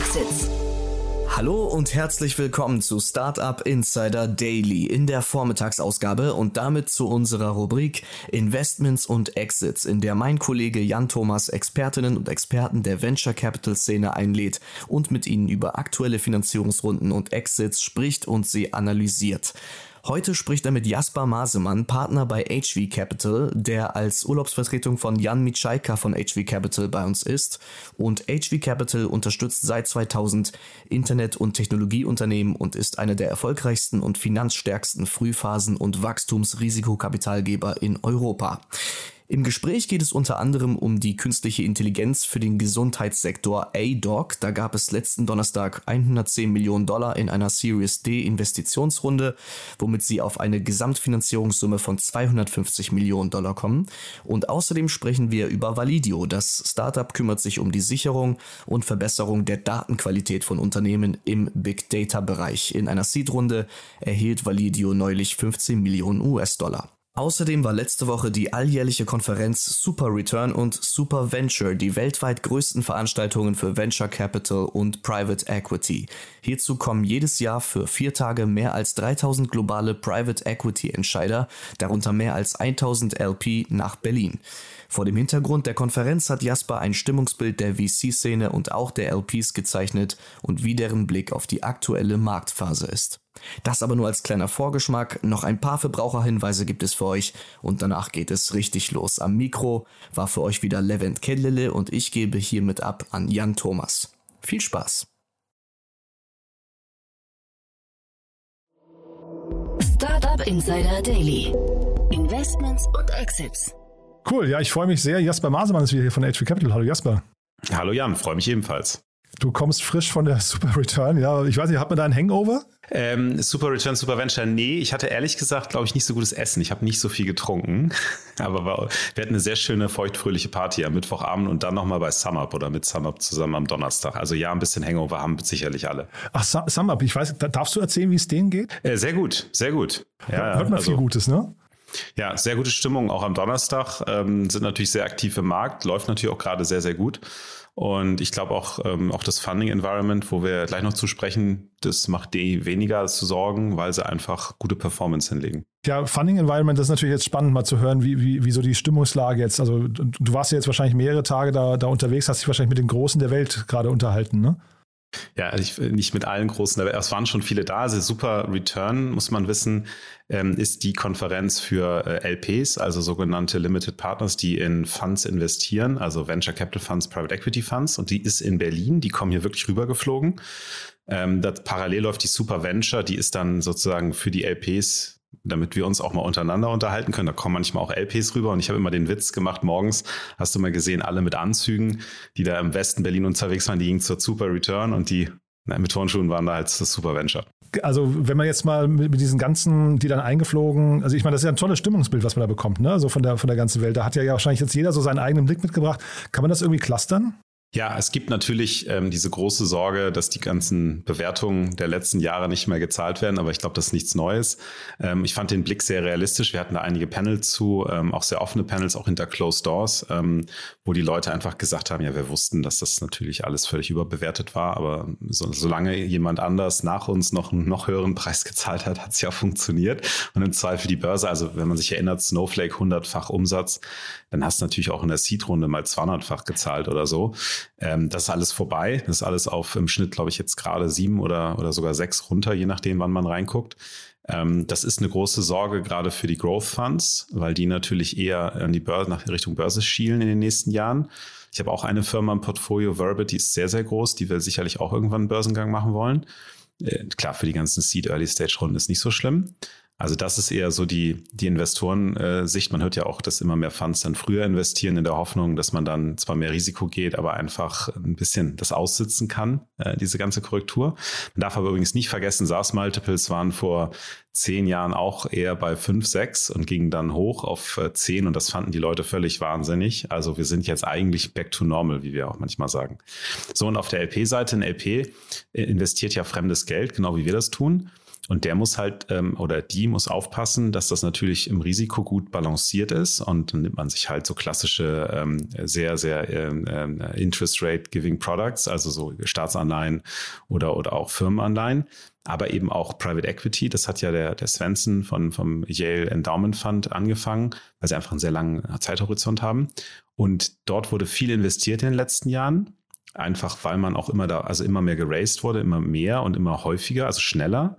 Exits. Hallo und herzlich willkommen zu Startup Insider Daily in der Vormittagsausgabe und damit zu unserer Rubrik Investments und Exits, in der mein Kollege Jan Thomas Expertinnen und Experten der Venture Capital Szene einlädt und mit ihnen über aktuelle Finanzierungsrunden und Exits spricht und sie analysiert. Heute spricht er mit Jasper Masemann, Partner bei HV Capital, der als Urlaubsvertretung von Jan Mitschaika von HV Capital bei uns ist. Und HV Capital unterstützt seit 2000 Internet- und Technologieunternehmen und ist einer der erfolgreichsten und finanzstärksten Frühphasen- und Wachstumsrisikokapitalgeber in Europa. Im Gespräch geht es unter anderem um die künstliche Intelligenz für den Gesundheitssektor ADOC. Da gab es letzten Donnerstag 110 Millionen Dollar in einer Series D Investitionsrunde, womit sie auf eine Gesamtfinanzierungssumme von 250 Millionen Dollar kommen. Und außerdem sprechen wir über Validio. Das Startup kümmert sich um die Sicherung und Verbesserung der Datenqualität von Unternehmen im Big Data Bereich. In einer Seed-Runde erhielt Validio neulich 15 Millionen US-Dollar. Außerdem war letzte Woche die alljährliche Konferenz Super Return und Super Venture, die weltweit größten Veranstaltungen für Venture Capital und Private Equity. Hierzu kommen jedes Jahr für vier Tage mehr als 3000 globale Private Equity Entscheider, darunter mehr als 1000 LP nach Berlin. Vor dem Hintergrund der Konferenz hat Jasper ein Stimmungsbild der VC-Szene und auch der LPs gezeichnet und wie deren Blick auf die aktuelle Marktphase ist. Das aber nur als kleiner Vorgeschmack. Noch ein paar Verbraucherhinweise gibt es für euch und danach geht es richtig los. Am Mikro war für euch wieder Levent Kellele und ich gebe hiermit ab an Jan Thomas. Viel Spaß! Startup Insider Daily. Investments und Exits. Cool, ja, ich freue mich sehr. Jasper Masemann ist wieder hier von HV Capital. Hallo Jasper. Hallo Jan, freue mich ebenfalls. Du kommst frisch von der Super Return. Ja, ich weiß nicht, hat man da einen Hangover? Ähm, Super Return, Super Venture, nee. Ich hatte ehrlich gesagt, glaube ich, nicht so gutes Essen. Ich habe nicht so viel getrunken. Aber war, wir hatten eine sehr schöne, feuchtfröhliche Party am Mittwochabend und dann nochmal bei SumUp oder mit SumUp zusammen am Donnerstag. Also ja, ein bisschen Hangover haben sicherlich alle. Ach, SumUp, ich weiß, darfst du erzählen, wie es denen geht? Äh, sehr gut, sehr gut. Ja, Hört man also, viel Gutes, ne? Ja, sehr gute Stimmung auch am Donnerstag. Ähm, sind natürlich sehr aktiv im Markt, läuft natürlich auch gerade sehr, sehr gut. Und ich glaube auch, ähm, auch das Funding-Environment, wo wir gleich noch zu sprechen, das macht die weniger zu sorgen, weil sie einfach gute Performance hinlegen. Ja, Funding-Environment ist natürlich jetzt spannend, mal zu hören, wie, wie, wie so die Stimmungslage jetzt. Also du warst ja jetzt wahrscheinlich mehrere Tage da, da unterwegs, hast dich wahrscheinlich mit den Großen der Welt gerade unterhalten, ne? Ja, also ich, nicht mit allen großen, aber es waren schon viele da. Also super Return, muss man wissen, ähm, ist die Konferenz für äh, LPs, also sogenannte Limited Partners, die in Funds investieren, also Venture Capital Funds, Private Equity Funds. Und die ist in Berlin. Die kommen hier wirklich rübergeflogen. Ähm, das parallel läuft die Super Venture, die ist dann sozusagen für die LPs damit wir uns auch mal untereinander unterhalten können. Da kommen manchmal auch LPs rüber und ich habe immer den Witz gemacht, morgens hast du mal gesehen, alle mit Anzügen, die da im Westen Berlin unterwegs waren, die gingen zur Super Return und die na, mit Turnschuhen waren da halt das Super Venture. Also wenn man jetzt mal mit, mit, diesen ganzen, die dann eingeflogen, also ich meine, das ist ja ein tolles Stimmungsbild, was man da bekommt, ne? Also von der, von der ganzen Welt. Da hat ja wahrscheinlich jetzt jeder so seinen eigenen Blick mitgebracht. Kann man das irgendwie clustern? Ja, es gibt natürlich ähm, diese große Sorge, dass die ganzen Bewertungen der letzten Jahre nicht mehr gezahlt werden, aber ich glaube, das ist nichts Neues. Ähm, ich fand den Blick sehr realistisch. Wir hatten da einige Panels zu, ähm, auch sehr offene Panels, auch hinter Closed Doors, ähm, wo die Leute einfach gesagt haben, ja, wir wussten, dass das natürlich alles völlig überbewertet war, aber so, solange jemand anders nach uns noch einen noch höheren Preis gezahlt hat, hat es ja funktioniert. Und im Zweifel die Börse, also wenn man sich erinnert, Snowflake 100-fach Umsatz, dann hast du natürlich auch in der Seed-Runde mal 200-fach gezahlt oder so. Ähm, das ist alles vorbei. Das ist alles auf im Schnitt, glaube ich, jetzt gerade sieben oder, oder sogar sechs runter, je nachdem, wann man reinguckt. Ähm, das ist eine große Sorge gerade für die Growth Funds, weil die natürlich eher an die Börse, nach Richtung Börse schielen in den nächsten Jahren. Ich habe auch eine Firma im Portfolio, Verbit, die ist sehr, sehr groß, die will sicherlich auch irgendwann einen Börsengang machen wollen. Äh, klar, für die ganzen Seed Early Stage Runden ist nicht so schlimm. Also das ist eher so die, die Investoren-Sicht. Man hört ja auch, dass immer mehr Funds dann früher investieren in der Hoffnung, dass man dann zwar mehr Risiko geht, aber einfach ein bisschen das aussitzen kann, äh, diese ganze Korrektur. Man darf aber übrigens nicht vergessen, SaaS-Multiples waren vor zehn Jahren auch eher bei fünf, sechs und gingen dann hoch auf äh, zehn und das fanden die Leute völlig wahnsinnig. Also wir sind jetzt eigentlich back to normal, wie wir auch manchmal sagen. So und auf der LP-Seite, ein LP äh, investiert ja fremdes Geld, genau wie wir das tun. Und der muss halt ähm, oder die muss aufpassen, dass das natürlich im Risiko gut balanciert ist. Und dann nimmt man sich halt so klassische, ähm, sehr, sehr ähm, ähm Interest Rate Giving Products, also so Staatsanleihen oder, oder auch Firmenanleihen aber eben auch Private Equity. Das hat ja der, der Svensson von, vom Yale Endowment Fund angefangen, weil sie einfach einen sehr langen Zeithorizont haben. Und dort wurde viel investiert in den letzten Jahren. Einfach weil man auch immer da, also immer mehr geraced wurde, immer mehr und immer häufiger, also schneller.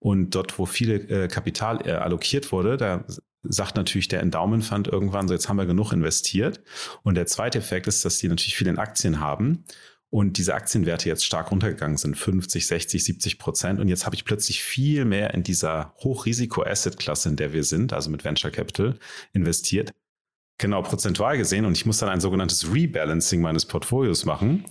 Und dort, wo viel äh, Kapital äh, allokiert wurde, da sagt natürlich der Endowment Fund irgendwann so, jetzt haben wir genug investiert. Und der zweite Effekt ist, dass die natürlich viel in Aktien haben und diese Aktienwerte jetzt stark runtergegangen sind, 50, 60, 70 Prozent. Und jetzt habe ich plötzlich viel mehr in dieser Hochrisiko-Asset-Klasse, in der wir sind, also mit Venture Capital, investiert. Genau, prozentual gesehen. Und ich muss dann ein sogenanntes Rebalancing meines Portfolios machen.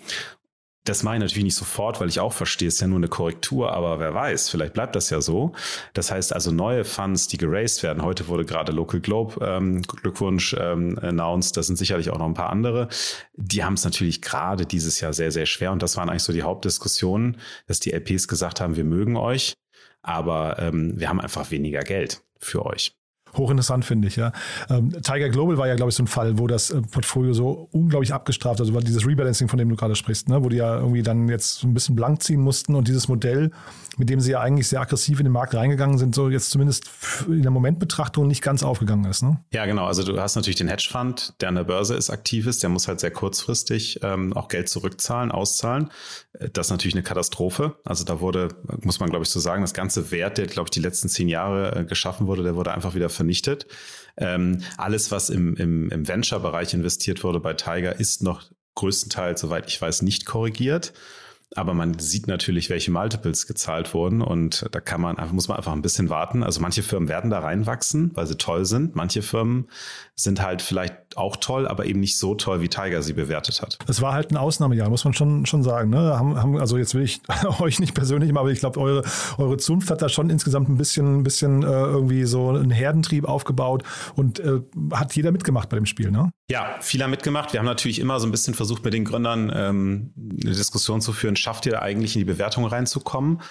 Das mache ich natürlich nicht sofort, weil ich auch verstehe, es ist ja nur eine Korrektur, aber wer weiß, vielleicht bleibt das ja so. Das heißt also neue Funds, die geraced werden. Heute wurde gerade Local Globe, ähm, Glückwunsch, ähm, announced. Das sind sicherlich auch noch ein paar andere. Die haben es natürlich gerade dieses Jahr sehr, sehr schwer. Und das waren eigentlich so die Hauptdiskussionen, dass die LPs gesagt haben, wir mögen euch, aber ähm, wir haben einfach weniger Geld für euch. Hochinteressant finde ich, ja. Ähm, Tiger Global war ja, glaube ich, so ein Fall, wo das äh, Portfolio so unglaublich abgestraft, also war dieses Rebalancing, von dem du gerade sprichst, ne, wo die ja irgendwie dann jetzt so ein bisschen blank ziehen mussten und dieses Modell, mit dem sie ja eigentlich sehr aggressiv in den Markt reingegangen sind, so jetzt zumindest in der Momentbetrachtung nicht ganz aufgegangen ist. Ne? Ja, genau. Also du hast natürlich den Hedgefonds, der an der Börse ist, aktiv ist, der muss halt sehr kurzfristig ähm, auch Geld zurückzahlen, auszahlen. Äh, das ist natürlich eine Katastrophe. Also da wurde, muss man glaube ich so sagen, das ganze Wert, der glaube ich die letzten zehn Jahre äh, geschaffen wurde, der wurde einfach wieder vernichtet. Ähm, alles, was im, im, im Venture-Bereich investiert wurde bei Tiger, ist noch größtenteils, soweit ich weiß, nicht korrigiert. Aber man sieht natürlich, welche Multiples gezahlt wurden und da kann man, muss man einfach ein bisschen warten. Also manche Firmen werden da reinwachsen, weil sie toll sind. Manche Firmen sind halt vielleicht auch toll, aber eben nicht so toll, wie Tiger sie bewertet hat. Es war halt ein Ausnahmejahr, muss man schon, schon sagen. Ne? Haben, haben, also jetzt will ich euch nicht persönlich, aber ich glaube, eure, eure Zunft hat da schon insgesamt ein bisschen, ein bisschen äh, irgendwie so einen Herdentrieb aufgebaut und äh, hat jeder mitgemacht bei dem Spiel, ne? Ja, viele mitgemacht. Wir haben natürlich immer so ein bisschen versucht, mit den Gründern ähm, eine Diskussion zu führen, schafft ihr eigentlich in die Bewertung reinzukommen?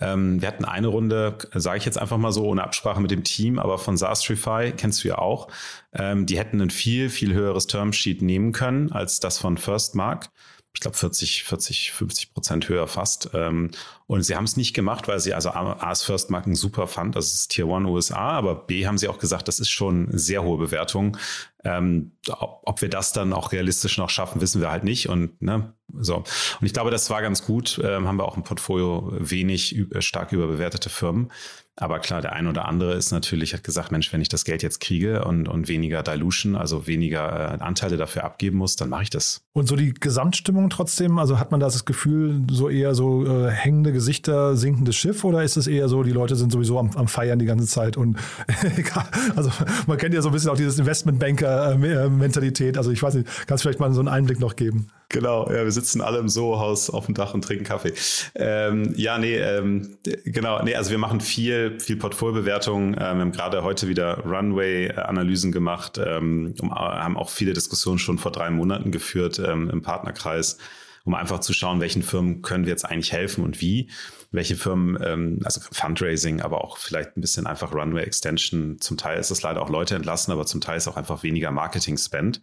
Ähm, wir hatten eine Runde, sage ich jetzt einfach mal so, ohne Absprache mit dem Team, aber von Sastrify, kennst du ja auch, ähm, die hätten ein viel, viel höheres Termsheet nehmen können als das von First Mark ich glaube 40, 40, 50 Prozent höher fast. Ähm, und sie haben es nicht gemacht, weil sie also A, das First Marken super fand, das ist Tier One USA, aber B haben sie auch gesagt, das ist schon sehr hohe Bewertung. Ähm, ob wir das dann auch realistisch noch schaffen, wissen wir halt nicht. Und ne, so. Und ich glaube, das war ganz gut. Ähm, haben wir auch im Portfolio wenig stark überbewertete Firmen. Aber klar, der ein oder andere ist natürlich, hat gesagt, Mensch, wenn ich das Geld jetzt kriege und, und weniger Dilution, also weniger äh, Anteile dafür abgeben muss, dann mache ich das. Und so die Gesamtstimmung trotzdem, also hat man das Gefühl, so eher so äh, hängende Gesichter, sinkendes Schiff oder ist es eher so, die Leute sind sowieso am, am Feiern die ganze Zeit und also man kennt ja so ein bisschen auch dieses Investmentbanker-Mentalität. Also ich weiß nicht, kannst du vielleicht mal so einen Einblick noch geben? Genau, ja, wir sitzen alle im Soho-Haus auf dem Dach und trinken Kaffee. Ähm, ja, nee, ähm, genau, nee, also wir machen viel, viel Portfoliobewertung. Ähm, wir haben gerade heute wieder Runway-Analysen gemacht, ähm, haben auch viele Diskussionen schon vor drei Monaten geführt ähm, im Partnerkreis um einfach zu schauen, welchen Firmen können wir jetzt eigentlich helfen und wie. Welche Firmen, ähm, also Fundraising, aber auch vielleicht ein bisschen einfach Runway Extension. Zum Teil ist es leider auch Leute entlassen, aber zum Teil ist auch einfach weniger Marketing-Spend.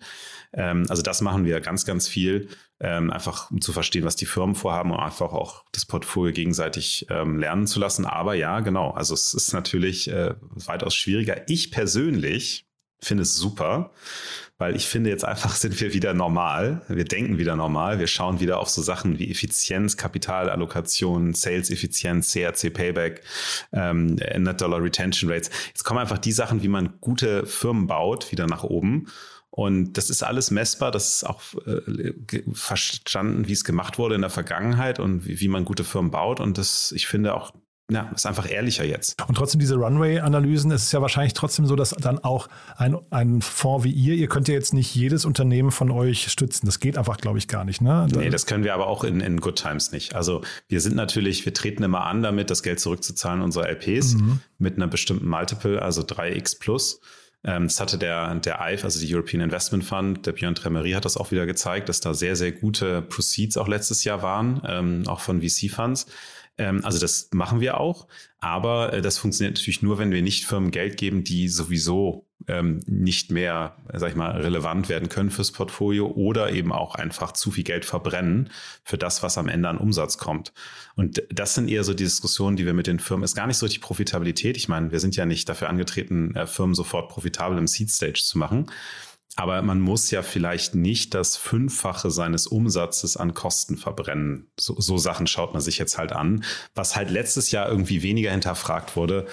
Ähm, also das machen wir ganz, ganz viel, ähm, einfach um zu verstehen, was die Firmen vorhaben und einfach auch das Portfolio gegenseitig ähm, lernen zu lassen. Aber ja, genau, also es ist natürlich äh, weitaus schwieriger. Ich persönlich finde es super, weil ich finde jetzt einfach sind wir wieder normal. Wir denken wieder normal. Wir schauen wieder auf so Sachen wie Effizienz, Kapitalallokation, Sales-Effizienz, CRC Payback, ähm, Net Dollar Retention Rates. Jetzt kommen einfach die Sachen, wie man gute Firmen baut, wieder nach oben. Und das ist alles messbar, das ist auch äh, verstanden, wie es gemacht wurde in der Vergangenheit und wie, wie man gute Firmen baut. Und das, ich finde auch, ja, ist einfach ehrlicher jetzt. Und trotzdem diese Runway-Analysen, ist es ja wahrscheinlich trotzdem so, dass dann auch ein, ein Fonds wie ihr, ihr könnt ja jetzt nicht jedes Unternehmen von euch stützen. Das geht einfach, glaube ich, gar nicht. Ne? Nee, das können wir aber auch in, in Good Times nicht. Also wir sind natürlich, wir treten immer an damit, das Geld zurückzuzahlen unserer LPs mhm. mit einer bestimmten Multiple, also 3x plus. Ähm, das hatte der, der EIF, also die European Investment Fund, der Björn Tremery hat das auch wieder gezeigt, dass da sehr, sehr gute Proceeds auch letztes Jahr waren, ähm, auch von VC-Funds. Ähm, also das machen wir auch, aber äh, das funktioniert natürlich nur, wenn wir nicht Firmen Geld geben, die sowieso ähm, nicht mehr, sag ich mal, relevant werden können fürs Portfolio oder eben auch einfach zu viel Geld verbrennen für das, was am Ende an Umsatz kommt. Und das sind eher so die Diskussionen, die wir mit den Firmen, ist gar nicht so die Profitabilität. Ich meine, wir sind ja nicht dafür angetreten, äh, Firmen sofort profitabel im Seed Stage zu machen. Aber man muss ja vielleicht nicht das Fünffache seines Umsatzes an Kosten verbrennen. So, so Sachen schaut man sich jetzt halt an, was halt letztes Jahr irgendwie weniger hinterfragt wurde.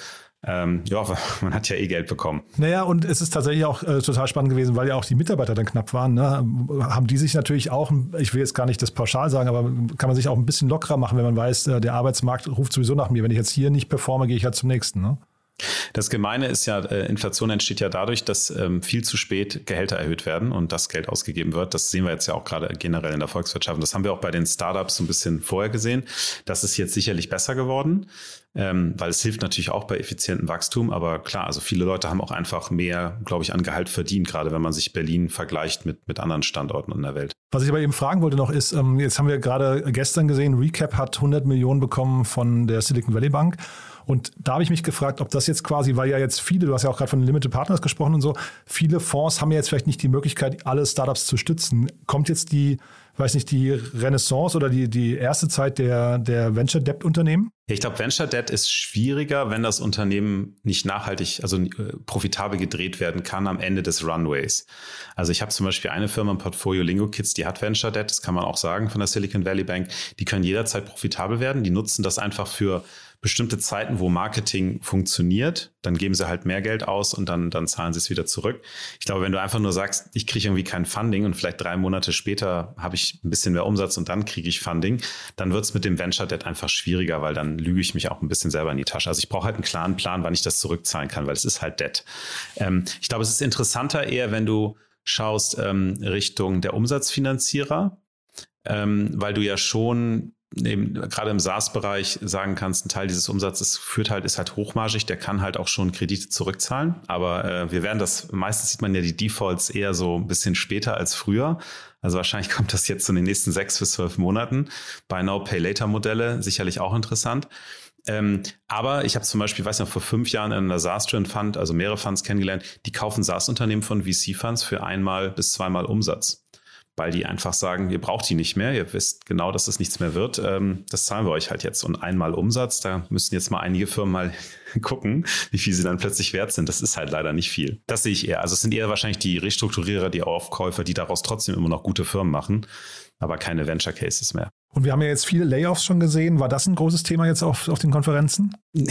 Ähm, ja, man hat ja eh Geld bekommen. Naja, und es ist tatsächlich auch äh, total spannend gewesen, weil ja auch die Mitarbeiter dann knapp waren. Ne? Haben die sich natürlich auch, ich will jetzt gar nicht das pauschal sagen, aber kann man sich auch ein bisschen lockerer machen, wenn man weiß, äh, der Arbeitsmarkt ruft sowieso nach mir. Wenn ich jetzt hier nicht performe, gehe ich halt zum nächsten. Ne? Das Gemeine ist ja, äh, Inflation entsteht ja dadurch, dass ähm, viel zu spät Gehälter erhöht werden und das Geld ausgegeben wird. Das sehen wir jetzt ja auch gerade generell in der Volkswirtschaft. Und das haben wir auch bei den Startups so ein bisschen vorher gesehen. Das ist jetzt sicherlich besser geworden, ähm, weil es hilft natürlich auch bei effizientem Wachstum. Aber klar, also viele Leute haben auch einfach mehr, glaube ich, an Gehalt verdient, gerade wenn man sich Berlin vergleicht mit, mit anderen Standorten in der Welt. Was ich aber eben fragen wollte noch ist, ähm, jetzt haben wir gerade gestern gesehen, Recap hat 100 Millionen bekommen von der Silicon Valley Bank. Und da habe ich mich gefragt, ob das jetzt quasi, weil ja jetzt viele, du hast ja auch gerade von Limited Partners gesprochen und so, viele Fonds haben ja jetzt vielleicht nicht die Möglichkeit, alle Startups zu stützen. Kommt jetzt die, weiß nicht, die Renaissance oder die, die erste Zeit der, der Venture Debt Unternehmen? Ich glaube, Venture Debt ist schwieriger, wenn das Unternehmen nicht nachhaltig, also äh, profitabel gedreht werden kann am Ende des Runways. Also ich habe zum Beispiel eine Firma im Portfolio Lingo Kids, die hat Venture Debt, das kann man auch sagen von der Silicon Valley Bank. Die können jederzeit profitabel werden. Die nutzen das einfach für bestimmte Zeiten, wo Marketing funktioniert, dann geben sie halt mehr Geld aus und dann, dann zahlen sie es wieder zurück. Ich glaube, wenn du einfach nur sagst, ich kriege irgendwie kein Funding und vielleicht drei Monate später habe ich ein bisschen mehr Umsatz und dann kriege ich Funding, dann wird es mit dem Venture Debt einfach schwieriger, weil dann lüge ich mich auch ein bisschen selber in die Tasche. Also ich brauche halt einen klaren Plan, wann ich das zurückzahlen kann, weil es ist halt Debt. Ähm, ich glaube, es ist interessanter eher, wenn du schaust ähm, Richtung der Umsatzfinanzierer, ähm, weil du ja schon eben, gerade im SaaS-Bereich sagen kannst, ein Teil dieses Umsatzes führt halt, ist halt hochmargig, der kann halt auch schon Kredite zurückzahlen. Aber äh, wir werden das, meistens sieht man ja die Defaults eher so ein bisschen später als früher. Also wahrscheinlich kommt das jetzt in den nächsten sechs bis zwölf Monaten. Buy Now, Pay Later Modelle, sicherlich auch interessant. Ähm, aber ich habe zum Beispiel, weiß noch, vor fünf Jahren in einer SaaS-Trend Fund, also mehrere Funds kennengelernt, die kaufen SaaS-Unternehmen von VC-Funds für einmal bis zweimal Umsatz weil die einfach sagen, ihr braucht die nicht mehr, ihr wisst genau, dass es nichts mehr wird. Ähm, das zahlen wir euch halt jetzt. Und einmal Umsatz, da müssen jetzt mal einige Firmen mal gucken, wie viel sie dann plötzlich wert sind. Das ist halt leider nicht viel. Das sehe ich eher. Also es sind eher wahrscheinlich die Restrukturierer, die Aufkäufer, die daraus trotzdem immer noch gute Firmen machen, aber keine Venture Cases mehr. Und wir haben ja jetzt viele Layoffs schon gesehen. War das ein großes Thema jetzt auf, auf den Konferenzen?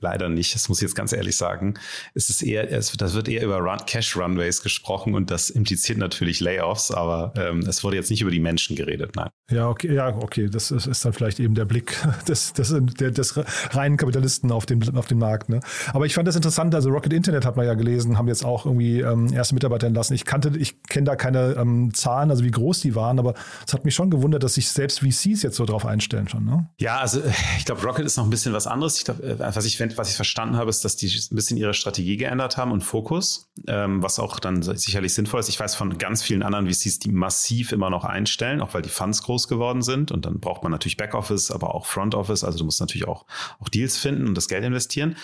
Leider nicht, das muss ich jetzt ganz ehrlich sagen. Es ist eher, es, das wird eher über Run, Cash Runways gesprochen und das impliziert natürlich Layoffs, aber ähm, es wurde jetzt nicht über die Menschen geredet, nein. Ja, okay, ja, okay. Das ist, ist dann vielleicht eben der Blick des, des, des, des reinen Kapitalisten auf den, auf den Markt. Ne? Aber ich fand das interessant, also Rocket Internet hat man ja gelesen, haben jetzt auch irgendwie ähm, erste Mitarbeiter entlassen. Ich kannte, ich kenne da keine ähm, Zahlen, also wie groß die waren, aber es hat mich schon gewundert, dass sich selbst VCs jetzt so drauf einstellen schon. Ne? Ja, also ich glaube, Rocket ist noch ein bisschen was anderes. Ich glaube, äh, was ich, was ich verstanden habe, ist, dass die ein bisschen ihre Strategie geändert haben und Fokus, ähm, was auch dann sicherlich sinnvoll ist. Ich weiß von ganz vielen anderen VCs, die massiv immer noch einstellen, auch weil die Funds groß geworden sind. Und dann braucht man natürlich Backoffice, aber auch Front Office. Also du musst natürlich auch, auch Deals finden und das Geld investieren.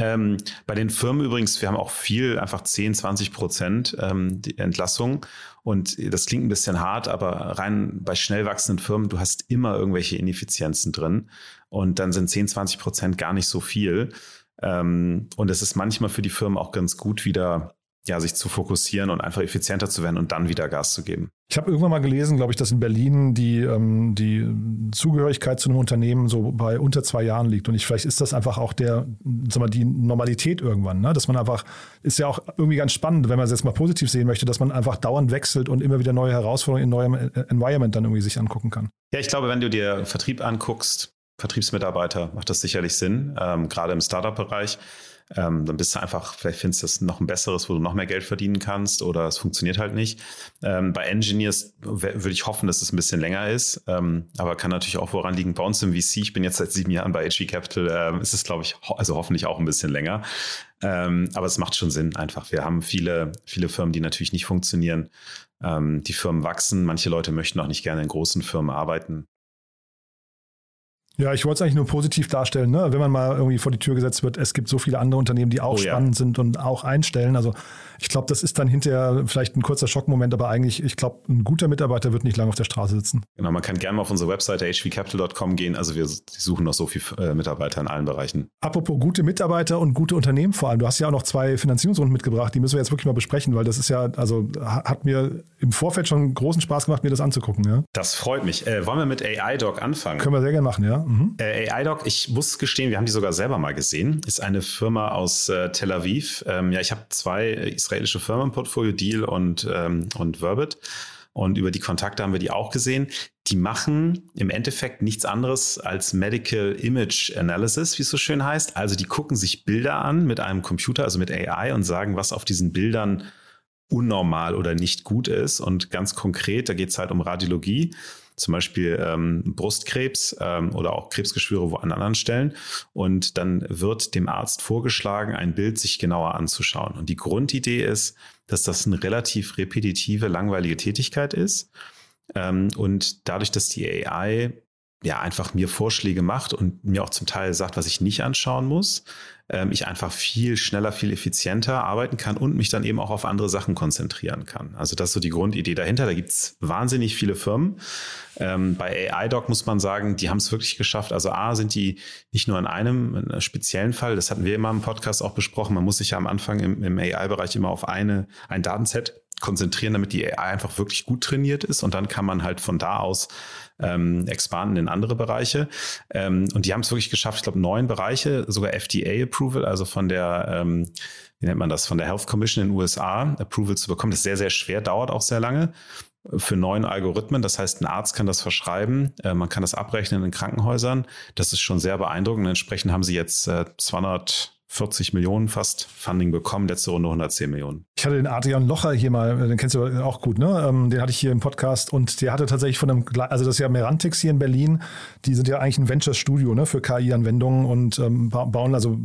Ähm, bei den Firmen übrigens, wir haben auch viel, einfach 10, 20 Prozent ähm, die Entlassung. Und das klingt ein bisschen hart, aber rein bei schnell wachsenden Firmen, du hast immer irgendwelche Ineffizienzen drin. Und dann sind 10, 20 Prozent gar nicht so viel. Ähm, und es ist manchmal für die Firmen auch ganz gut, wieder ja, sich zu fokussieren und einfach effizienter zu werden und dann wieder Gas zu geben. Ich habe irgendwann mal gelesen, glaube ich, dass in Berlin die, ähm, die Zugehörigkeit zu einem Unternehmen so bei unter zwei Jahren liegt. Und ich, vielleicht ist das einfach auch der, sag mal, die Normalität irgendwann, ne? dass man einfach, ist ja auch irgendwie ganz spannend, wenn man es jetzt mal positiv sehen möchte, dass man einfach dauernd wechselt und immer wieder neue Herausforderungen in neuem äh, Environment dann irgendwie sich angucken kann. Ja, ich glaube, wenn du dir Vertrieb anguckst, Vertriebsmitarbeiter, macht das sicherlich Sinn, ähm, gerade im Startup-Bereich. Ähm, dann bist du einfach, vielleicht findest du das noch ein besseres, wo du noch mehr Geld verdienen kannst oder es funktioniert halt nicht. Ähm, bei Engineers würde ich hoffen, dass es ein bisschen länger ist, ähm, aber kann natürlich auch woran liegen. Bei uns im VC, ich bin jetzt seit sieben Jahren bei HG Capital, ähm, ist es, glaube ich, ho also hoffentlich auch ein bisschen länger. Ähm, aber es macht schon Sinn einfach. Wir haben viele, viele Firmen, die natürlich nicht funktionieren. Ähm, die Firmen wachsen. Manche Leute möchten auch nicht gerne in großen Firmen arbeiten. Ja, ich wollte es eigentlich nur positiv darstellen, ne? wenn man mal irgendwie vor die Tür gesetzt wird. Es gibt so viele andere Unternehmen, die auch oh, spannend ja. sind und auch einstellen. Also ich glaube, das ist dann hinterher vielleicht ein kurzer Schockmoment, aber eigentlich, ich glaube, ein guter Mitarbeiter wird nicht lange auf der Straße sitzen. Genau, man kann gerne mal auf unsere Webseite hvcapital.com gehen. Also wir suchen noch so viele äh, Mitarbeiter in allen Bereichen. Apropos gute Mitarbeiter und gute Unternehmen vor allem. Du hast ja auch noch zwei Finanzierungsrunden mitgebracht. Die müssen wir jetzt wirklich mal besprechen, weil das ist ja, also hat mir im Vorfeld schon großen Spaß gemacht, mir das anzugucken. Ja? Das freut mich. Äh, wollen wir mit AI-Doc anfangen? Können wir sehr gerne machen, ja. Mhm. Äh, AI-Doc, ich muss gestehen, wir haben die sogar selber mal gesehen. Ist eine Firma aus äh, Tel Aviv. Ähm, ja, ich habe zwei israelische Firmen im Portfolio Deal und, ähm, und Verbit. Und über die Kontakte haben wir die auch gesehen. Die machen im Endeffekt nichts anderes als Medical Image Analysis, wie es so schön heißt. Also die gucken sich Bilder an mit einem Computer, also mit AI und sagen, was auf diesen Bildern unnormal oder nicht gut ist. Und ganz konkret, da geht es halt um Radiologie zum Beispiel ähm, Brustkrebs ähm, oder auch Krebsgeschwüre wo an anderen Stellen. Und dann wird dem Arzt vorgeschlagen, ein Bild sich genauer anzuschauen. Und die Grundidee ist, dass das eine relativ repetitive, langweilige Tätigkeit ist. Ähm, und dadurch, dass die AI ja einfach mir Vorschläge macht und mir auch zum Teil sagt, was ich nicht anschauen muss, ähm, ich einfach viel schneller, viel effizienter arbeiten kann und mich dann eben auch auf andere Sachen konzentrieren kann. Also das ist so die Grundidee dahinter. Da gibt's wahnsinnig viele Firmen. Ähm, bei AI-Doc muss man sagen, die haben es wirklich geschafft. Also A, sind die nicht nur in einem in einem speziellen Fall, das hatten wir immer im Podcast auch besprochen, man muss sich ja am Anfang im, im AI-Bereich immer auf eine, ein Datenset konzentrieren, damit die AI einfach wirklich gut trainiert ist und dann kann man halt von da aus ähm, expanden in andere Bereiche. Ähm, und die haben es wirklich geschafft, ich glaube, neun Bereiche, sogar FDA-Approval, also von der, ähm, wie nennt man das, von der Health Commission in den USA, Approval zu bekommen. Das ist sehr, sehr schwer, dauert auch sehr lange für neuen Algorithmen. Das heißt, ein Arzt kann das verschreiben, äh, man kann das abrechnen in Krankenhäusern. Das ist schon sehr beeindruckend. Entsprechend haben sie jetzt äh, 200 40 Millionen fast Funding bekommen, letzte Runde 110 Millionen. Ich hatte den Adrian Locher hier mal, den kennst du auch gut, ne? Ähm, den hatte ich hier im Podcast und der hatte tatsächlich von einem, also das ist ja Merantix hier in Berlin, die sind ja eigentlich ein Venture-Studio ne, für KI-Anwendungen und ähm, bauen also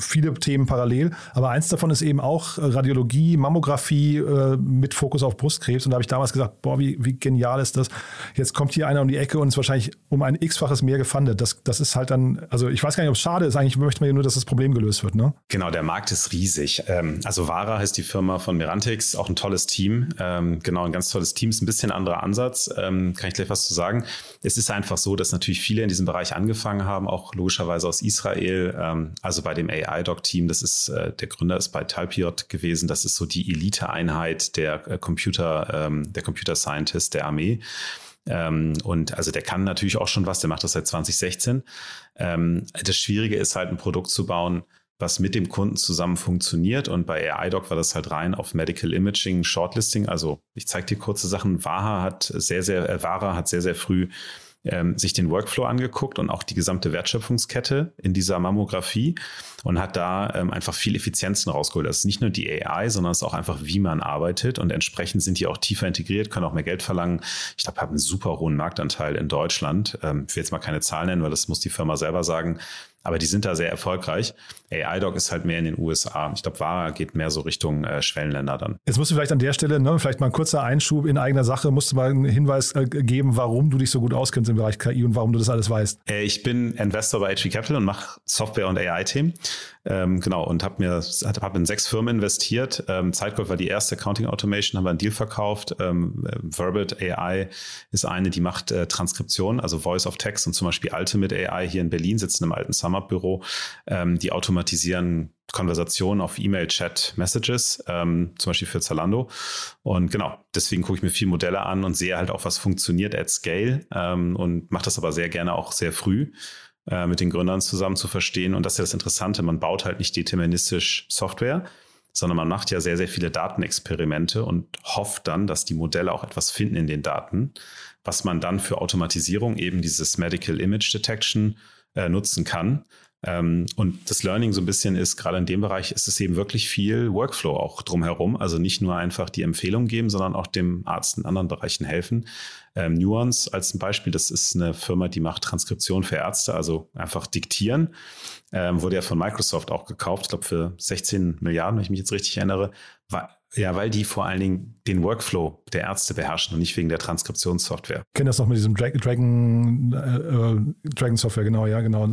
viele Themen parallel. Aber eins davon ist eben auch Radiologie, Mammographie äh, mit Fokus auf Brustkrebs. Und da habe ich damals gesagt, boah, wie, wie genial ist das? Jetzt kommt hier einer um die Ecke und ist wahrscheinlich um ein x-faches mehr gefundet. Das, das ist halt dann, also ich weiß gar nicht, ob es schade ist. Eigentlich möchte man ja nur, dass das Problem gelöst wird wird, ne? Genau, der Markt ist riesig. Ähm, also Vara heißt die Firma von Merantix, auch ein tolles Team. Ähm, genau, ein ganz tolles Team, ist ein bisschen anderer Ansatz. Ähm, kann ich gleich was zu sagen. Es ist einfach so, dass natürlich viele in diesem Bereich angefangen haben, auch logischerweise aus Israel. also bei dem AI-Doc-Team, das ist, äh, der Gründer ist bei Talpiot gewesen. Das ist so die Elite-Einheit der äh, Computer, der Computer Scientist der Armee. Ähm, und also der kann natürlich auch schon was, der macht das seit 2016. Ähm, das Schwierige ist halt ein Produkt zu bauen, was mit dem Kunden zusammen funktioniert. Und bei AIDoc war das halt rein auf Medical Imaging, Shortlisting. Also ich zeige dir kurze Sachen. Vaha hat sehr, sehr, äh, Vara hat sehr, sehr früh ähm, sich den Workflow angeguckt und auch die gesamte Wertschöpfungskette in dieser Mammographie und hat da ähm, einfach viel Effizienzen rausgeholt. Das ist nicht nur die AI, sondern es ist auch einfach, wie man arbeitet und entsprechend sind die auch tiefer integriert, können auch mehr Geld verlangen. Ich glaube, haben einen super hohen Marktanteil in Deutschland. Ähm, ich will jetzt mal keine Zahlen nennen, weil das muss die Firma selber sagen. Aber die sind da sehr erfolgreich. AI-Doc ist halt mehr in den USA. Ich glaube, Vara geht mehr so Richtung äh, Schwellenländer dann. Jetzt musst du vielleicht an der Stelle, ne, vielleicht mal ein kurzer Einschub in eigener Sache, musst du mal einen Hinweis äh, geben, warum du dich so gut auskennst im Bereich KI und warum du das alles weißt. Äh, ich bin Investor bei HV Capital und mache Software- und AI-Themen. Ähm, genau, und habe mir hab in sechs Firmen investiert. Ähm, Zeitgold war die erste Accounting Automation, haben wir einen Deal verkauft. Ähm, Verbit AI ist eine, die macht äh, Transkription, also Voice of Text und zum Beispiel Ultimate AI hier in Berlin sitzen im alten SumUp-Büro. Ähm, die automatisieren Konversationen auf E-Mail, Chat, Messages, ähm, zum Beispiel für Zalando. Und genau, deswegen gucke ich mir viel Modelle an und sehe halt auch, was funktioniert at Scale ähm, und mache das aber sehr gerne auch sehr früh äh, mit den Gründern zusammen zu verstehen. Und das ist ja das Interessante, man baut halt nicht deterministisch Software, sondern man macht ja sehr, sehr viele Datenexperimente und hofft dann, dass die Modelle auch etwas finden in den Daten, was man dann für Automatisierung, eben dieses Medical Image Detection, äh, nutzen kann. Ähm, und das Learning so ein bisschen ist, gerade in dem Bereich ist es eben wirklich viel Workflow auch drumherum. Also nicht nur einfach die Empfehlung geben, sondern auch dem Arzt in anderen Bereichen helfen. Ähm, Nuance als ein Beispiel, das ist eine Firma, die macht Transkription für Ärzte, also einfach diktieren. Ähm, wurde ja von Microsoft auch gekauft, ich glaube für 16 Milliarden, wenn ich mich jetzt richtig erinnere. War, ja, weil die vor allen Dingen den Workflow der Ärzte beherrschen und nicht wegen der Transkriptionssoftware. Ich kenne das noch mit diesem Dra Dragon, äh, Dragon Software, genau, ja, genau.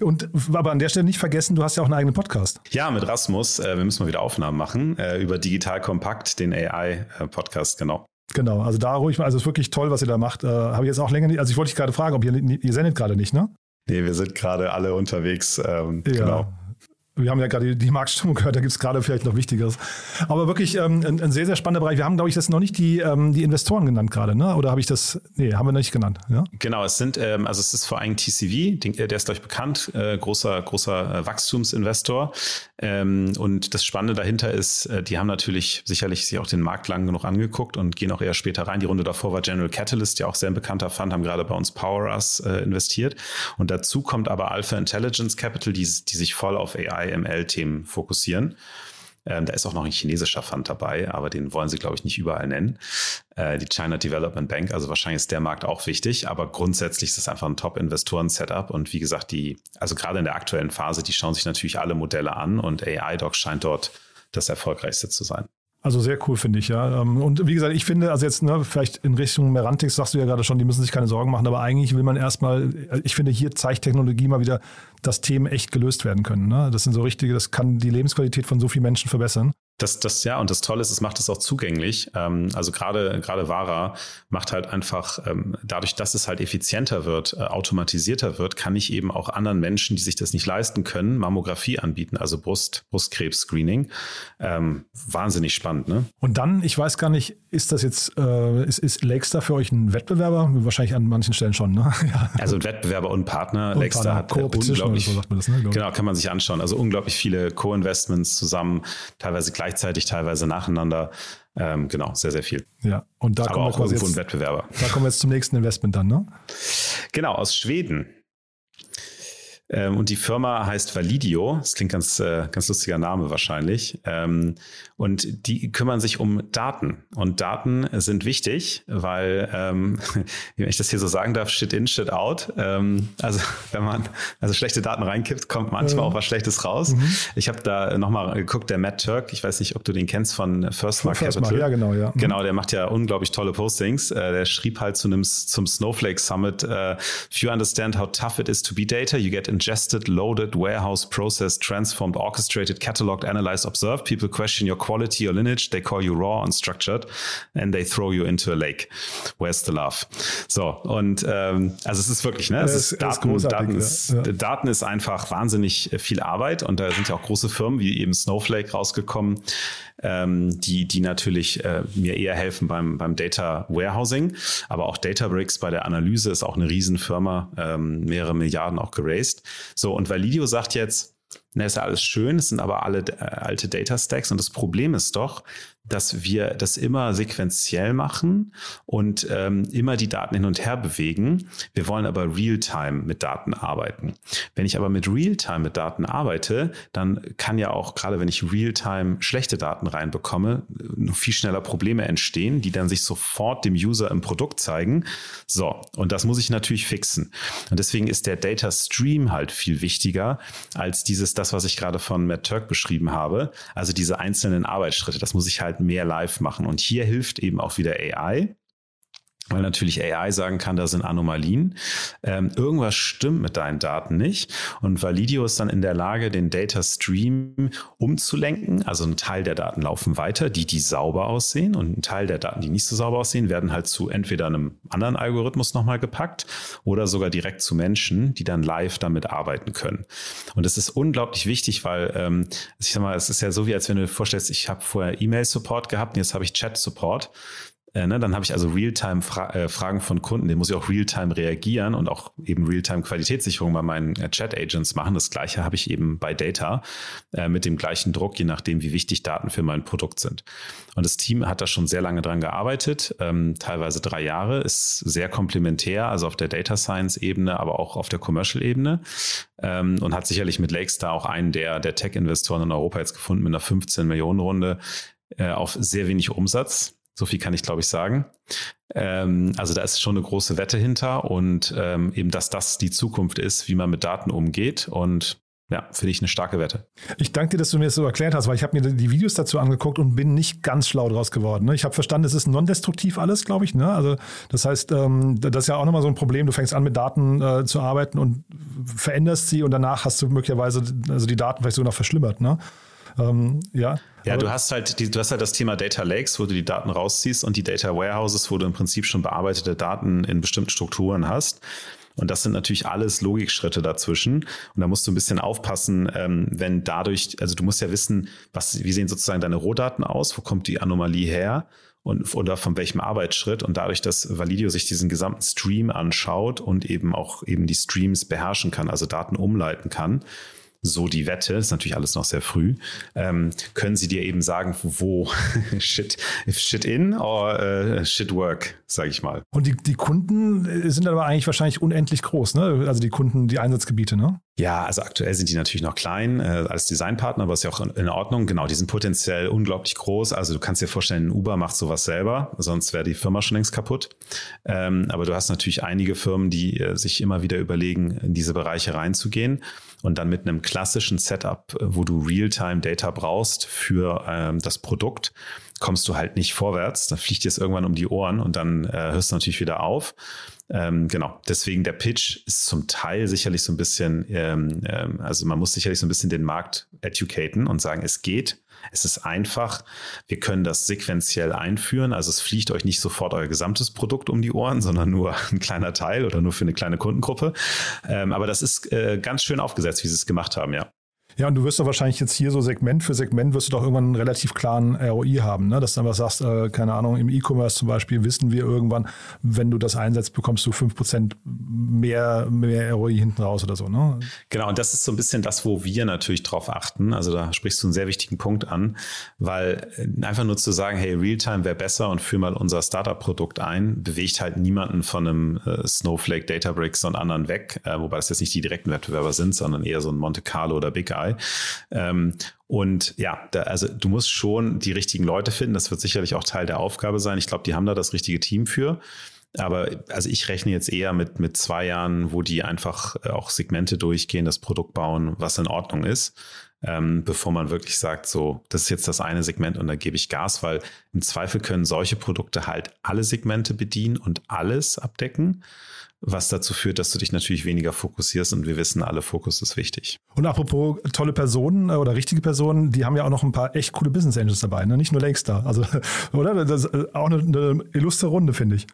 Und aber an der Stelle nicht vergessen, du hast ja auch einen eigenen Podcast. Ja, mit Rasmus. Äh, wir müssen mal wieder Aufnahmen machen äh, über Digital Kompakt, den AI-Podcast, genau. Genau, also da ruhig mal, also es ist wirklich toll, was ihr da macht. Äh, Habe ich jetzt auch länger nicht, also ich wollte dich gerade fragen, ob ihr, ihr sendet gerade nicht, ne? Nee, wir sind gerade alle unterwegs. Ähm, ja. Genau wir haben ja gerade die Marktstimmung gehört, da gibt es gerade vielleicht noch Wichtigeres. Aber wirklich ähm, ein, ein, sehr, sehr spannender Bereich. Wir haben, glaube ich, jetzt noch nicht die, ähm, die Investoren genannt gerade, ne? Oder habe ich das? Nee, haben wir noch nicht genannt. Ja? Genau, es sind, ähm, also es ist vor allem TCV, der ist, ich, bekannt, äh, großer, großer äh, Wachstumsinvestor. Ähm, und das Spannende dahinter ist, äh, die haben natürlich sicherlich sich auch den Markt lang genug angeguckt und gehen auch eher später rein. Die Runde davor war General Catalyst, ja auch sehr ein bekannter Fund, haben gerade bei uns Power Us äh, investiert. Und dazu kommt aber Alpha Intelligence Capital, die, die sich voll auf AI, ML-Themen fokussieren. Ähm, da ist auch noch ein chinesischer Fund dabei, aber den wollen sie, glaube ich, nicht überall nennen. Äh, die China Development Bank, also wahrscheinlich ist der Markt auch wichtig, aber grundsätzlich ist es einfach ein Top-Investoren-Setup. Und wie gesagt, die, also gerade in der aktuellen Phase, die schauen sich natürlich alle Modelle an und AI-Doc scheint dort das erfolgreichste zu sein. Also sehr cool, finde ich, ja. Ähm, und wie gesagt, ich finde, also jetzt, ne, vielleicht in Richtung Merantix sagst du ja gerade schon, die müssen sich keine Sorgen machen, aber eigentlich will man erstmal, ich finde, hier zeigt Technologie mal wieder, dass Themen echt gelöst werden können. Ne? Das sind so richtige, das kann die Lebensqualität von so vielen Menschen verbessern. Das, das, ja, und das Tolle ist, es macht es auch zugänglich. Ähm, also gerade, gerade Vara macht halt einfach, ähm, dadurch, dass es halt effizienter wird, äh, automatisierter wird, kann ich eben auch anderen Menschen, die sich das nicht leisten können, Mammographie anbieten, also Brust, Brustkrebs-Screening. Ähm, wahnsinnig spannend, ne? Und dann, ich weiß gar nicht, ist das jetzt, äh, ist, ist Lakestar für euch ein Wettbewerber? Wahrscheinlich an manchen Stellen schon, ne? ja. Also ein Wettbewerber und Partner. Und Lakestar hat unglaublich, so das, ne, genau, kann man sich anschauen. Also unglaublich viele Co-Investments zusammen, teilweise gleich gleichzeitig, teilweise nacheinander. Ähm, genau, sehr, sehr viel. Ja, und da Aber kommen wir quasi jetzt, ein Wettbewerber. Da kommen wir jetzt zum nächsten Investment dann, ne? Genau, aus Schweden. Ähm, und die Firma heißt Validio. Das klingt ganz, äh, ganz lustiger Name wahrscheinlich. Ähm, und die kümmern sich um Daten. Und Daten sind wichtig, weil, ähm, wenn ich das hier so sagen darf, shit in, shit out. Ähm, also wenn man also schlechte Daten reinkippt, kommt manchmal auch was Schlechtes raus. Mhm. Ich habe da nochmal geguckt, der Matt Turk, ich weiß nicht, ob du den kennst von First Mark Capital. Mark, ja, genau, ja. Mhm. Genau, der macht ja unglaublich tolle Postings. Äh, der schrieb halt zu einem, zum Snowflake Summit, uh, if you understand how tough it is to be data, you get ingested, loaded, warehouse, processed, transformed, orchestrated, cataloged, analyzed, observed. People question your quality or lineage. They call you raw, unstructured, and they throw you into a lake. Where's the love? So, und ähm, also es ist wirklich, ne? Es ist, ist Daten, ist Daten, ist, ja. Daten ist einfach wahnsinnig viel Arbeit und da sind ja auch große Firmen wie eben Snowflake rausgekommen, ähm, die, die natürlich äh, mir eher helfen beim, beim Data Warehousing. Aber auch Databricks bei der Analyse ist auch eine Riesenfirma, ähm, mehrere Milliarden auch geraced. So, und Validio sagt jetzt, na, ist ja alles schön, es sind aber alle äh, alte Data Stacks und das Problem ist doch, dass wir das immer sequenziell machen und ähm, immer die Daten hin und her bewegen. Wir wollen aber real-time mit Daten arbeiten. Wenn ich aber mit real-time mit Daten arbeite, dann kann ja auch, gerade wenn ich real-time schlechte Daten reinbekomme, viel schneller Probleme entstehen, die dann sich sofort dem User im Produkt zeigen. So, und das muss ich natürlich fixen. Und deswegen ist der Data Stream halt viel wichtiger als dieses, das, was ich gerade von Matt Turk beschrieben habe. Also diese einzelnen Arbeitsschritte. Das muss ich halt mehr live machen. Und hier hilft eben auch wieder AI weil natürlich AI sagen kann, da sind Anomalien. Ähm, irgendwas stimmt mit deinen Daten nicht. Und Validio ist dann in der Lage, den Data Stream umzulenken. Also ein Teil der Daten laufen weiter, die, die sauber aussehen. Und ein Teil der Daten, die nicht so sauber aussehen, werden halt zu entweder einem anderen Algorithmus nochmal gepackt oder sogar direkt zu Menschen, die dann live damit arbeiten können. Und das ist unglaublich wichtig, weil ähm, ich sag mal, es ist ja so, wie als wenn du dir vorstellst, ich habe vorher E-Mail-Support gehabt und jetzt habe ich Chat-Support Äh, ne? Dann habe ich also Realtime-Fragen äh, von Kunden, denen muss ich auch Realtime reagieren und auch eben Realtime-Qualitätssicherung bei meinen äh, Chat-Agents machen. Das gleiche habe ich eben bei Data äh, mit dem gleichen Druck, je nachdem, wie wichtig Daten für mein Produkt sind. Und das Team hat da schon sehr lange dran gearbeitet, ähm, teilweise drei Jahre, ist sehr komplementär, also auf der Data Science-Ebene, aber auch auf der Commercial-Ebene ähm, und hat sicherlich mit Lakestar auch einen der, der Tech-Investoren in Europa jetzt gefunden mit einer 15 Millionen Runde äh, auf sehr wenig Umsatz. So viel kann ich, glaube ich, sagen. Ähm, also da ist schon eine große Wette hinter und ähm, eben, dass das die Zukunft ist, wie man mit Daten umgeht. Und ja, finde ich eine starke Wette. Ich danke dir, dass du mir das so erklärt hast, weil ich habe mir die Videos dazu angeguckt und bin nicht ganz schlau draus geworden. Ne? Ich habe verstanden, es ist non-destruktiv alles, glaube ich. Ne? Also das heißt, ähm, das ist ja auch nochmal so ein Problem. Du fängst an, mit Daten äh, zu arbeiten und veränderst sie und danach hast du möglicherweise also die Daten vielleicht sogar noch verschlimmert. Ähm, ja. Ja, du hast halt die, du hast halt das Thema Data Lakes, wo du die Daten rausziehst und die Data Warehouses, wo du im Prinzip schon bearbeitete Daten in bestimmten Strukturen hast. Und das sind natürlich alles Logikschritte dazwischen. Und da musst du ein bisschen aufpassen, ähm, wenn dadurch, also du musst ja wissen, was, wie sehen sozusagen deine Rohdaten aus, wo kommt die Anomalie her und oder von welchem Arbeitsschritt. Und dadurch, dass Validio sich diesen gesamten Stream anschaut und eben auch eben die Streams beherrschen kann, also Daten umleiten kann, so die Wette, ist natürlich alles noch sehr früh, ähm, können sie dir eben sagen, wo shit, shit in or uh, shit work, sage ich mal. Und die, die Kunden sind aber eigentlich wahrscheinlich unendlich groß, ne? Also die Kunden, die Einsatzgebiete, ne? Ja, also aktuell sind die natürlich noch klein äh, als Designpartner, aber ist ja auch in, in, Ordnung. Genau, die sind potenziell unglaublich groß. Also du kannst dir vorstellen, Uber macht sowas selber, sonst wäre die Firma schon längst kaputt. Ähm, aber du hast natürlich einige Firmen, die äh, sich immer wieder überlegen, in diese Bereiche reinzugehen und dann mit einem klassischen Setup, äh, wo du Real-Time-Data brauchst für ähm, das Produkt, kommst du halt nicht vorwärts. Da fliegt dir es irgendwann um die Ohren und dann äh, hörst du natürlich wieder auf. Ähm, genau, deswegen der Pitch ist zum Teil sicherlich so ein bisschen, ähm, ähm, also man muss sicherlich so ein bisschen den Markt educaten und sagen, es geht, es ist einfach, wir können das sequenziell einführen, also es fliegt euch nicht sofort euer gesamtes Produkt um die Ohren, sondern nur ein kleiner Teil oder nur für eine kleine Kundengruppe. Ähm, aber das ist äh, ganz schön aufgesetzt, wie sie es gemacht haben, ja. Ja, und du wirst doch wahrscheinlich jetzt hier so Segment für Segment wirst du doch irgendwann einen relativ klaren ROI haben, ne? dass du einfach sagst, äh, keine Ahnung, im E-Commerce zum Beispiel wissen wir irgendwann, wenn du das einsetzt, bekommst du 5% mehr, mehr ROI hinten raus oder so. Ne? Genau, und das ist so ein bisschen das, wo wir natürlich drauf achten. Also da sprichst du einen sehr wichtigen Punkt an, weil äh, einfach nur zu sagen, hey, Realtime wäre besser und führ mal unser Startup-Produkt ein, bewegt halt niemanden von einem äh, Snowflake, Databricks und anderen weg, äh, wobei das jetzt nicht die direkten Wettbewerber sind, sondern eher so ein Monte Carlo oder Big Eye dabei. Ähm, und ja, da, also du musst schon die richtigen Leute finden. Das wird sicherlich auch Teil der Aufgabe sein. Ich glaube, die haben da das richtige Team für. Aber also ich rechne jetzt eher mit, mit zwei Jahren, wo die einfach äh, auch Segmente durchgehen, das Produkt bauen, was in Ordnung ist, ähm, bevor man wirklich sagt, so, das ist jetzt das eine Segment und da gebe ich Gas, weil im Zweifel können solche Produkte halt alle Segmente bedienen und alles abdecken was dazu führt, dass du dich natürlich weniger fokussierst und wir wissen alle, Fokus ist wichtig. Und apropos tolle Personen äh, oder richtige Personen, die haben ja auch noch ein paar echt coole Business Angels dabei, ne? nicht nur Lakestar. Also, oder? Das ist äh, auch eine, eine illustre Runde, finde ich.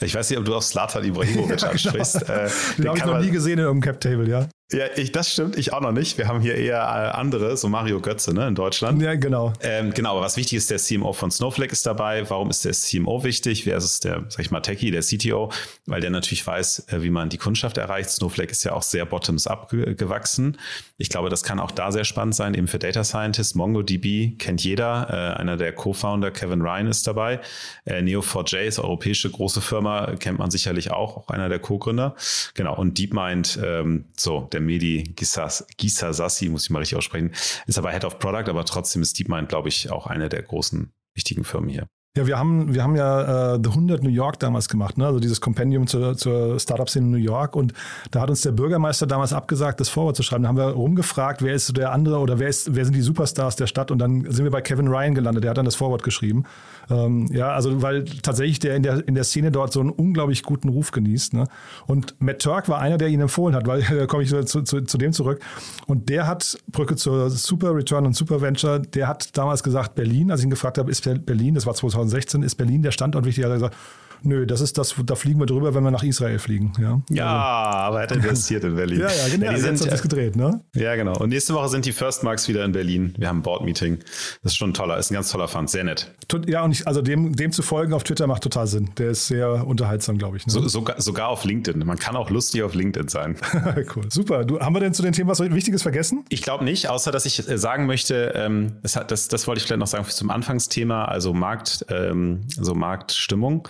Ich weiß nicht, ob du auf Slatan Ibrahimovic genau. ansprichst. genau. äh, den habe ich noch nie gesehen in einem Cap Table, ja. Ja, ich, das stimmt, ich auch noch nicht. Wir haben hier eher äh, andere, so Mario Götze ne, in Deutschland. Ja, genau. Ähm, genau, aber was wichtig ist, der CMO von Snowflake ist dabei. Warum ist der CMO wichtig? Wer ist der, sag ich mal, Techie, der CTO? Weil der natürlich weiß, äh, wie man die Kundschaft erreicht. Snowflake ist ja auch sehr bottoms-up ge gewachsen. Ich glaube, das kann auch da sehr spannend sein, eben für Data Scientists. MongoDB kennt jeder. Äh, einer der Co-Founder, Kevin Ryan, ist dabei. Äh, Neo4j ist europäische große Firma, kennt man sicherlich auch, auch einer der Co-Gründer. Genau, und DeepMind, ähm, so, der der Medi Gisasassi, muss ich mal richtig aussprechen, ist aber Head of Product, aber trotzdem ist DeepMind, glaube ich, auch eine der großen wichtigen Firmen hier. Ja, wir haben, wir haben ja äh, The 100 New York damals gemacht, ne? also dieses Kompendium zur, zur Startup-Szene in New York. Und da hat uns der Bürgermeister damals abgesagt, das Vorwort zu schreiben. Da haben wir rumgefragt, wer ist der andere oder wer, ist, wer sind die Superstars der Stadt. Und dann sind wir bei Kevin Ryan gelandet, der hat dann das Vorwort geschrieben. Ähm, ja, also weil tatsächlich der in der, in der Szene dort so einen unglaublich guten Ruf genießt. Ne? Und Matt Turk war einer, der ihn empfohlen hat, weil da komme ich zu, zu, zu dem zurück. Und der hat, Brücke zur Super Return und Super Venture, der hat damals gesagt, Berlin, als ich ihn gefragt habe, ist Berlin, das war 2016, ist Berlin der Standort wichtig? Er hat gesagt, Nö, das ist das, da fliegen wir drüber, wenn wir nach Israel fliegen. Ja, ja aber er hat investiert in Berlin. ja, ja, genau. Ja, die sind, hat gedreht, ne? Ja, genau. Und nächste Woche sind die First Marks wieder in Berlin. Wir haben ein Board-Meeting. Das ist schon ein toller, ist ein ganz toller Fund, sehr nett. Ja, und ich, also dem, dem zu folgen auf Twitter macht total Sinn. Der ist sehr unterhaltsam, glaube ich. Ne? So, sogar, sogar auf LinkedIn. Man kann auch lustig auf LinkedIn sein. cool, super. Du, haben wir denn zu den Themen was Wichtiges vergessen? Ich glaube nicht, außer dass ich äh, sagen möchte, ähm, das, hat, das, das wollte ich vielleicht noch sagen zum Anfangsthema, also Markt, ähm, so Marktstimmung.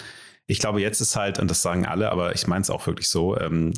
Ich glaube, jetzt ist halt, und das sagen alle, aber ich meine es auch wirklich so, ähm,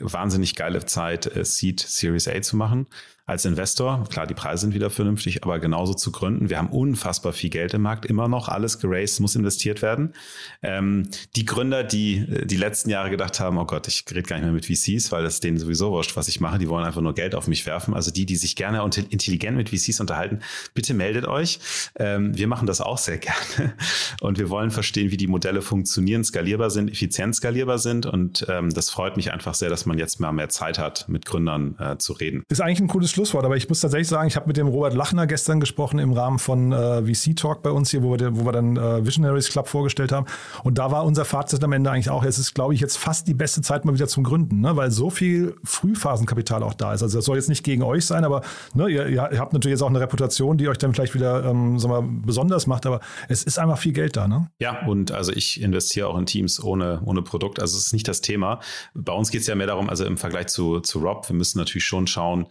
wahnsinnig geile Zeit, äh, Seed Series A zu machen als Investor. Klar, die Preise sind wieder vernünftig, aber genauso zu gründen. Wir haben unfassbar viel Geld im Markt, immer noch alles geraced, muss investiert werden. Ähm, die Gründer, die äh, die letzten Jahre gedacht haben, oh Gott, ich rede gar nicht mehr mit VCs, weil das denen sowieso wurscht, was ich mache. Die wollen einfach nur Geld auf mich werfen. Also die, die sich gerne und intelligent mit VCs unterhalten, bitte meldet euch. Ähm, wir machen das auch sehr gerne und wir wollen verstehen, wie die Modelle funktionieren, skalierbar sind, effizient skalierbar sind und ähm, das freut mich einfach sehr, dass man jetzt mal mehr Zeit hat, mit Gründern äh, zu reden. Ist eigentlich ein cooles Schlusswort, aber ich muss tatsächlich sagen, ich habe mit dem Robert Lachner gestern gesprochen im Rahmen von äh, VC Talk bei uns hier, wo wir, wo wir dann äh, Visionaries Club vorgestellt haben. Und da war unser Fazit am Ende eigentlich auch, es ist, glaube ich, jetzt fast die beste Zeit mal wieder zum Gründen, ne? weil so viel Frühphasenkapital auch da ist. Also das soll jetzt nicht gegen euch sein, aber ne, ihr, ihr, habt natürlich jetzt auch eine Reputation, die euch dann vielleicht wieder ähm, sagen wir, besonders macht, aber es ist einfach viel Geld da. Ne? Ja, und also ich investiere auch in Teams ohne, ohne Produkt. Also es ist nicht das Thema. Bei uns geht es ja mehr darum, also im Vergleich zu, zu Rob, wir müssen natürlich schon schauen,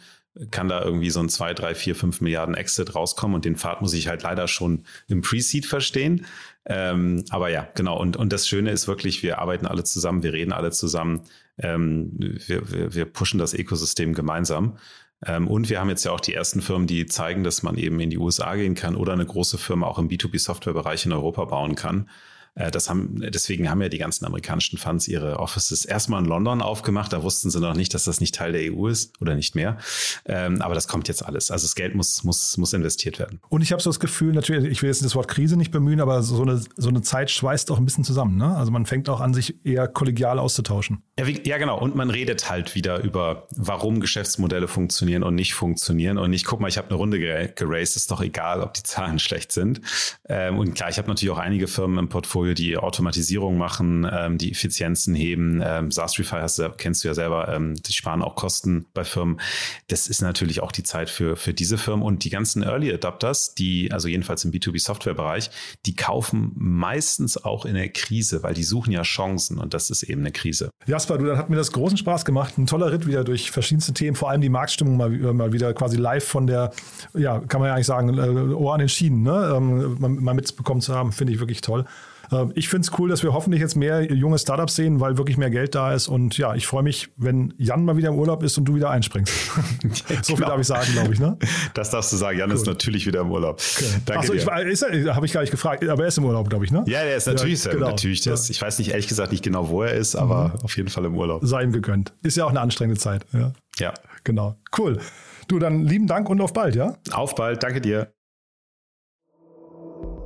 kann da irgendwie so ein 2, 3, 4, 5 Milliarden Exit rauskommen und den Pfad muss ich halt leider schon im Pre-Seed verstehen. Ähm, aber ja, genau. Und, und das Schöne ist wirklich, wir arbeiten alle zusammen, wir reden alle zusammen, ähm, wir, wir, wir pushen das Ökosystem gemeinsam. Ähm, und wir haben jetzt ja auch die ersten Firmen, die zeigen, dass man eben in die USA gehen kann oder eine große Firma auch im B2B-Software-Bereich in Europa bauen kann. Äh, das haben, deswegen haben ja die ganzen amerikanischen Funds ihre Offices erstmal in London aufgemacht. Da wussten sie noch nicht, dass das nicht Teil der EU ist oder nicht mehr. Ähm, aber das kommt jetzt alles. Also das Geld muss, muss, muss investiert werden. Und ich habe so das Gefühl, natürlich, ich will jetzt das Wort Krise nicht bemühen, aber so eine, so eine Zeit schweißt auch ein bisschen zusammen. Ne? Also man fängt auch an, sich eher kollegial auszutauschen. Ja, wie, ja, genau. Und man redet halt wieder über, warum Geschäftsmodelle funktionieren und nicht funktionieren. Und nicht, guck mal, ich habe eine Runde geraced, ist doch egal, ob die Zahlen schlecht sind. Ähm, und klar, ich habe natürlich auch einige Firmen im Portfolio, Portfolio, die Automatisierung machen, ähm, die Effizienzen heben. Ähm, Sastrify kennst du ja selber, ähm, die sparen auch Kosten bei Firmen. Das ist natürlich auch die Zeit für, für diese Firmen und die ganzen Early Adapters, die, also jedenfalls im B2B-Software-Bereich, die kaufen meistens auch in der Krise, weil die suchen ja Chancen und das ist eben eine Krise. Jasper, du, dann hat mir das großen Spaß gemacht. Ein toller Ritt wieder durch verschiedenste Themen, vor allem die Marktstimmung mal, mal wieder quasi live von der, ja, kann man ja eigentlich sagen, äh, Ohr an den Schienen, ne? ähm, mal mitbekommen zu haben, finde ich wirklich toll. Ähm, ich finde es cool, dass wir hoffentlich jetzt mehr junge Startups sehen, weil wirklich mehr Geld da ist. Und ja, ich freue mich, wenn Jan mal wieder im Urlaub ist und du wieder einspringst. so viel darf ich sagen, glaube ich. Ne? Das darfst du sagen. Jan cool. ist natürlich wieder im Urlaub. Okay. Danke Achso, habe ich gar nicht gefragt, aber er ist im Urlaub, glaube ich. Ne? Ja, der ist natürlich, ja, genau. natürlich das. Ich weiß nicht ehrlich gesagt nicht genau, wo er ist, aber mhm. auf jeden Fall im Urlaub. Sei ihm gegönnt. Ist ja auch eine anstrengende Zeit. Ja. ja. Genau. Cool. Du, dann lieben Dank und auf bald, ja? Auf bald. Danke dir.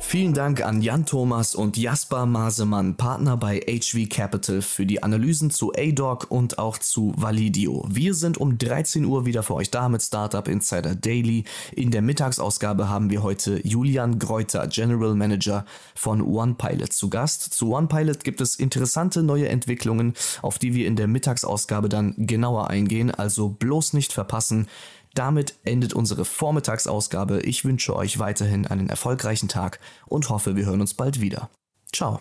Vielen Dank an Jan Thomas und Jasper Masemann, Partner bei HV Capital, für die Analysen zu ADOC und auch zu Validio. Wir sind um 13 Uhr wieder für euch da mit Startup Insider Daily. In der Mittagsausgabe haben wir heute Julian Greuter, General Manager von OnePilot, zu Gast. Zu OnePilot gibt es interessante neue Entwicklungen, auf die wir in der Mittagsausgabe dann genauer eingehen, also bloß nicht verpassen. Damit endet unsere Vormittagsausgabe. Ich wünsche euch weiterhin einen erfolgreichen Tag und hoffe, wir hören uns bald wieder. Ciao.